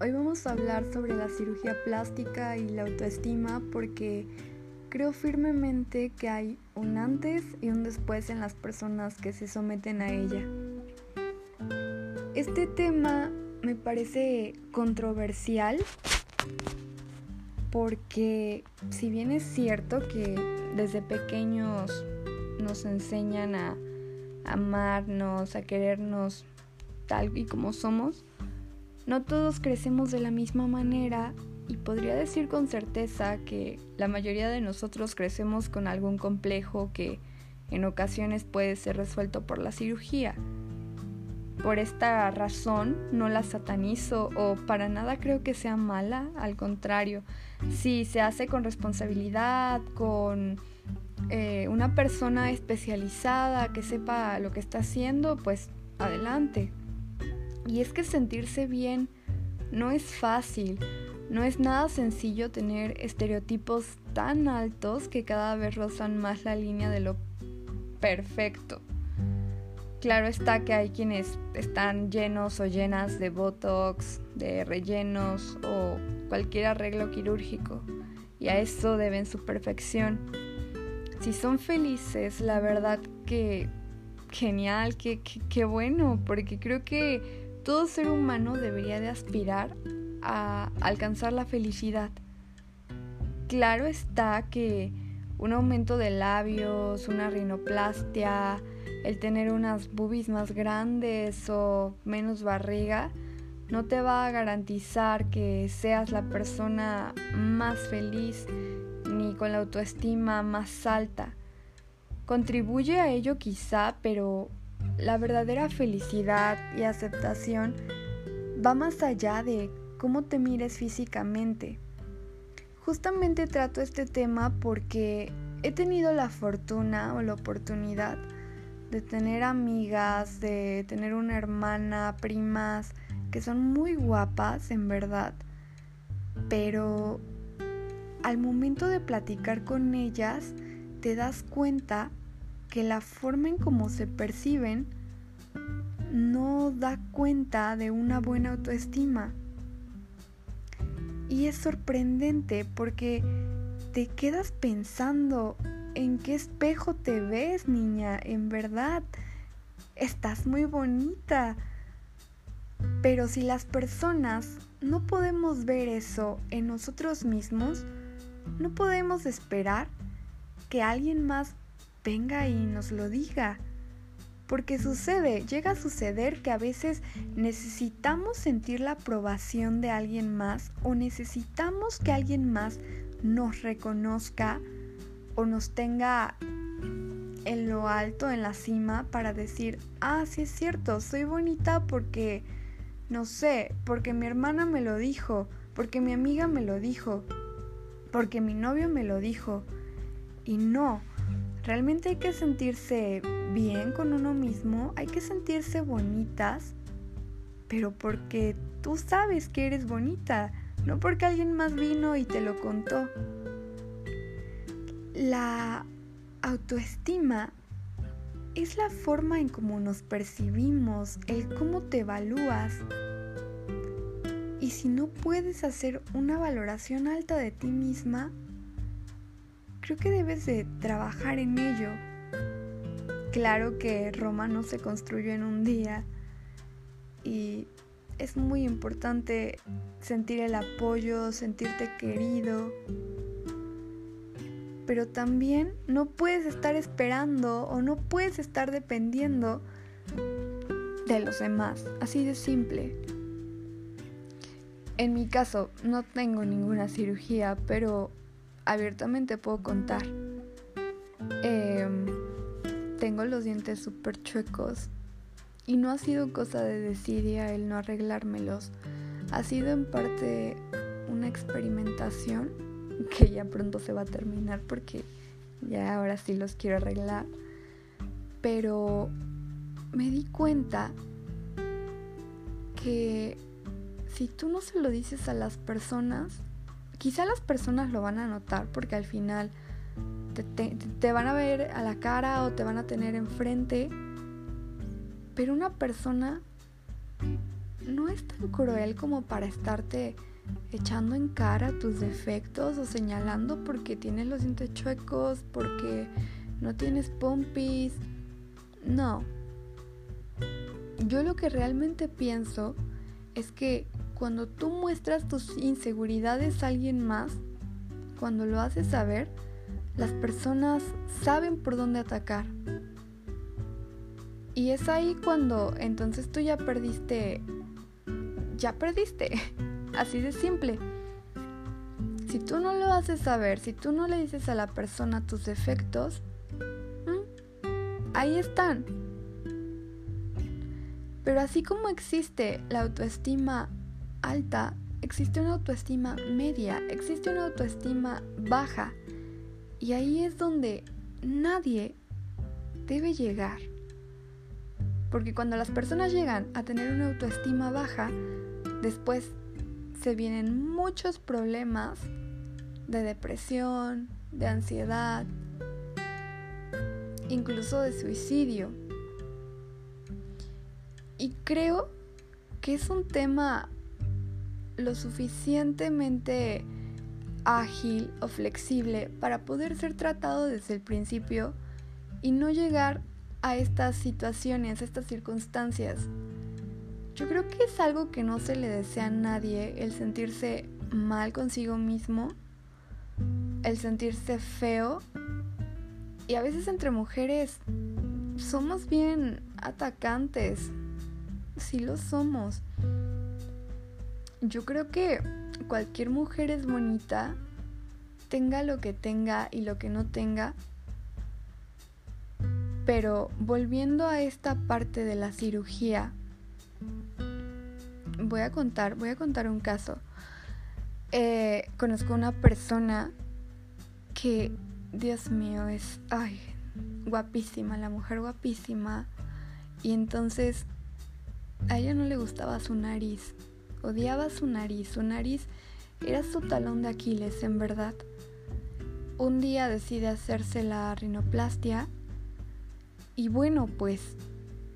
Hoy vamos a hablar sobre la cirugía plástica y la autoestima porque creo firmemente que hay un antes y un después en las personas que se someten a ella. Este tema me parece controversial porque si bien es cierto que desde pequeños nos enseñan a amarnos, a querernos tal y como somos, no todos crecemos de la misma manera y podría decir con certeza que la mayoría de nosotros crecemos con algún complejo que en ocasiones puede ser resuelto por la cirugía. Por esta razón no la satanizo o para nada creo que sea mala, al contrario, si se hace con responsabilidad, con eh, una persona especializada que sepa lo que está haciendo, pues adelante. Y es que sentirse bien no es fácil, no es nada sencillo tener estereotipos tan altos que cada vez rozan más la línea de lo perfecto. Claro está que hay quienes están llenos o llenas de botox, de rellenos o cualquier arreglo quirúrgico y a eso deben su perfección. Si son felices, la verdad que genial, que, que bueno, porque creo que todo ser humano debería de aspirar a alcanzar la felicidad. Claro está que un aumento de labios, una rinoplastia, el tener unas boobies más grandes o menos barriga, no te va a garantizar que seas la persona más feliz ni con la autoestima más alta. Contribuye a ello quizá, pero la verdadera felicidad y aceptación va más allá de cómo te mires físicamente. Justamente trato este tema porque he tenido la fortuna o la oportunidad de tener amigas, de tener una hermana, primas, que son muy guapas en verdad, pero al momento de platicar con ellas te das cuenta que la forma en cómo se perciben no da cuenta de una buena autoestima. Y es sorprendente porque te quedas pensando en qué espejo te ves, niña, en verdad. Estás muy bonita. Pero si las personas no podemos ver eso en nosotros mismos, no podemos esperar que alguien más venga y nos lo diga. Porque sucede, llega a suceder que a veces necesitamos sentir la aprobación de alguien más o necesitamos que alguien más nos reconozca o nos tenga en lo alto, en la cima, para decir, ah, sí es cierto, soy bonita porque, no sé, porque mi hermana me lo dijo, porque mi amiga me lo dijo, porque mi novio me lo dijo. Y no, Realmente hay que sentirse bien con uno mismo, hay que sentirse bonitas, pero porque tú sabes que eres bonita, no porque alguien más vino y te lo contó. La autoestima es la forma en cómo nos percibimos, el cómo te evalúas. Y si no puedes hacer una valoración alta de ti misma, creo que debes de trabajar en ello. Claro que Roma no se construyó en un día y es muy importante sentir el apoyo, sentirte querido, pero también no puedes estar esperando o no puedes estar dependiendo de los demás, así de simple. En mi caso no tengo ninguna cirugía, pero abiertamente puedo contar. Em, tengo los dientes súper chuecos y no ha sido cosa de desidia el no arreglármelos. Ha sido en parte una experimentación que ya pronto se va a terminar porque ya ahora sí los quiero arreglar. Pero me di cuenta que si tú no se lo dices a las personas, Quizá las personas lo van a notar porque al final te, van a ver a la cara o te van a tener enfrente, pero una persona no es tan cruel como para estarte echando en cara tus defectos o señalando porque tienes los dientes chuecos, porque no tienes pompis. No. Yo lo que realmente pienso es que cuando tú muestras tus inseguridades a alguien más, cuando lo haces saber, las personas saben por dónde atacar. Y es ahí cuando entonces tú ya perdiste, ya perdiste, así de simple. Si tú no lo haces saber, si tú no le dices a la persona tus defectos, ahí están. Pero así como existe la autoestima alta, existe una autoestima media, existe una autoestima baja. Y ahí es donde nadie debe llegar. Porque cuando las personas llegan a tener una autoestima baja, después se vienen muchos problemas de depresión, de ansiedad, incluso de suicidio. Y creo que es un tema lo suficientemente ágil o flexible para poder ser tratado desde el principio y no llegar a estas situaciones, a estas circunstancias. Yo creo que es algo que no se le desea a nadie, el sentirse mal consigo mismo, el sentirse feo. Y a veces entre mujeres somos bien atacantes, sí lo somos. Yo creo que cualquier mujer es bonita, tenga lo que tenga y lo que no tenga. Pero volviendo a esta parte de la cirugía, voy a contar, voy a contar un caso. Eh, conozco una persona que, Dios mío, es, ay, guapísima, la mujer guapísima. Y entonces a ella no le gustaba su nariz. Odiaba su nariz, su nariz era su talón de Aquiles, en verdad. Un día decide hacerse la rinoplastia y bueno, pues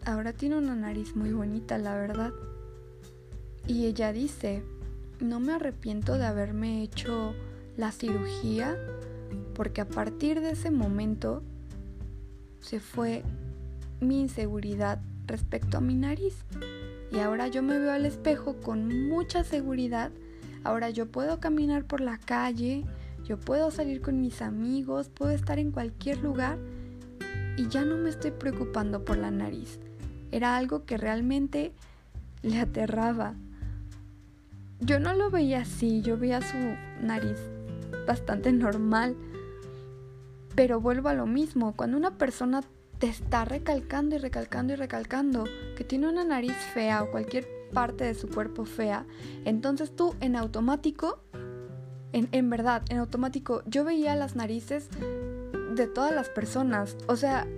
ahora tiene una nariz muy bonita, la verdad. Y ella dice, no me arrepiento de haberme hecho la cirugía porque a partir de ese momento se fue mi inseguridad respecto a mi nariz. Y ahora yo me veo al espejo con mucha seguridad. Ahora yo puedo caminar por la calle, yo puedo salir con mis amigos, puedo estar en cualquier lugar y ya no me estoy preocupando por la nariz. Era algo que realmente le aterraba. Yo no lo veía así, yo veía su nariz bastante normal. Pero vuelvo a lo mismo, cuando una persona te está recalcando y recalcando y recalcando que tiene una nariz fea o cualquier parte de su cuerpo fea, entonces tú en automático, en, en verdad, en automático, yo veía las narices de todas las personas. O sea,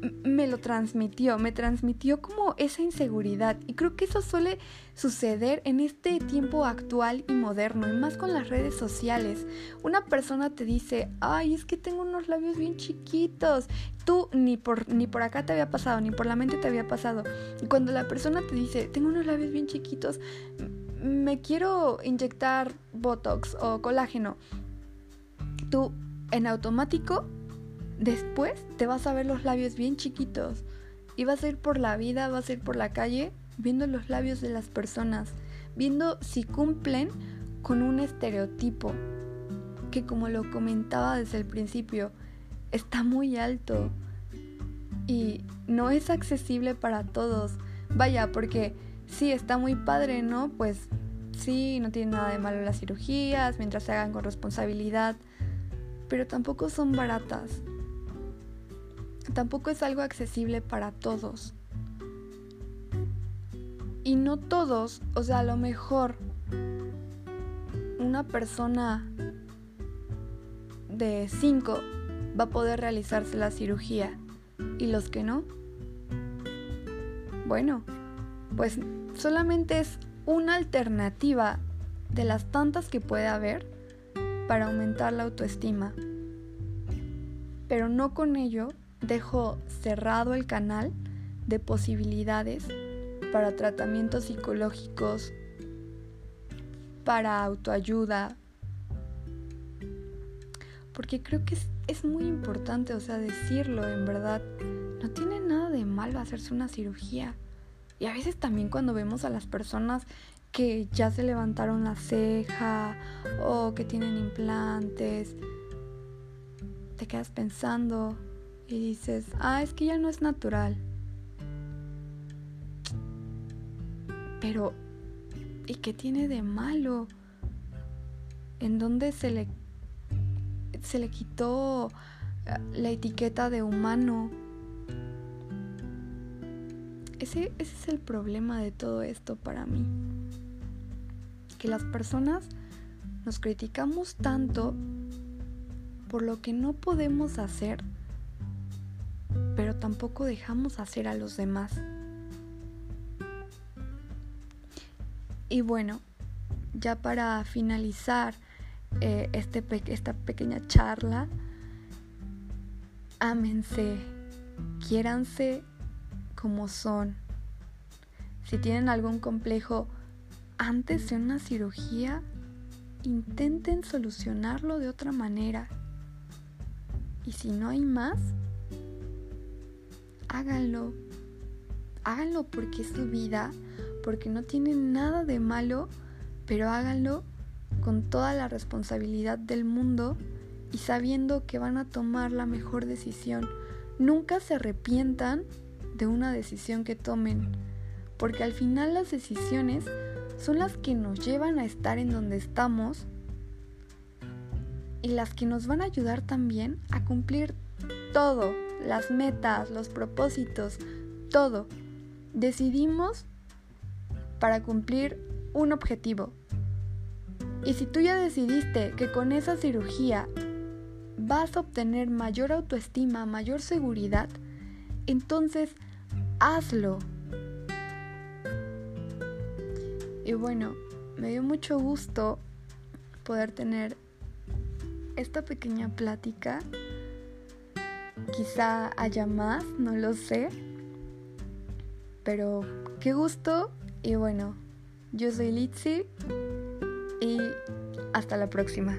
me lo transmitió, me transmitió como esa inseguridad. Y creo que eso suele suceder en este tiempo actual y moderno, y más con las redes sociales. Una persona te dice, ay, es que tengo unos labios bien chiquitos. Tú ni por, ni por acá te había pasado, ni por la mente te había pasado. Y cuando la persona te dice, tengo unos labios bien chiquitos, me quiero inyectar Botox o colágeno, tú en automático después te vas a ver los labios bien chiquitos y vas a ir por la vida, vas a ir por la calle viendo los labios de las personas, viendo si cumplen con un estereotipo que como lo comentaba desde el principio, está muy alto y no es accesible para todos. Vaya, porque sí, está muy padre, ¿no? Pues sí, no tiene nada de malo las cirugías, mientras se hagan con responsabilidad, pero tampoco son baratas tampoco es algo accesible para todos. Y no todos, o sea, a lo mejor una persona de 5 va a poder realizarse la cirugía y los que no. Bueno, pues solamente es una alternativa de las tantas que puede haber para aumentar la autoestima. Pero no con ello dejo cerrado el canal de posibilidades para tratamientos psicológicos, para autoayuda. Porque creo que es, es muy importante, o sea, decirlo en verdad. No tiene nada de malo hacerse una cirugía. Y a veces también cuando vemos a las personas que ya se levantaron la ceja o que tienen implantes, te quedas pensando y dices, ah, es que ya no es natural. Pero, ¿y qué tiene de malo? ¿En dónde se le, se le quitó eh, la etiqueta de humano? Ese, ese es el problema de todo esto para mí. Que las personas nos criticamos tanto por lo que no podemos hacer, pero tampoco dejamos hacer a los demás. Y bueno, ya para finalizar eh, este esta pequeña charla, ámense, quiéranse como son. Si tienen algún complejo antes de una cirugía, intenten solucionarlo de otra manera. Y si no hay más, háganlo. Háganlo porque es su vida, porque no tiene nada de malo, pero háganlo con toda la responsabilidad del mundo y sabiendo que van a tomar la mejor decisión. Nunca se arrepientan de una decisión que tomen, porque al final las decisiones son las que nos llevan a estar en donde estamos y las que nos van a ayudar también a cumplir todo, las metas, los propósitos, todo. Decidimos para cumplir un objetivo. Y si tú ya decidiste que con esa cirugía vas a obtener mayor autoestima, mayor seguridad, entonces hazlo. Y bueno, me dio mucho gusto poder tener esta pequeña plática. Quizá haya más, no lo sé. Pero qué gusto y bueno, yo soy Litzy y hasta la próxima.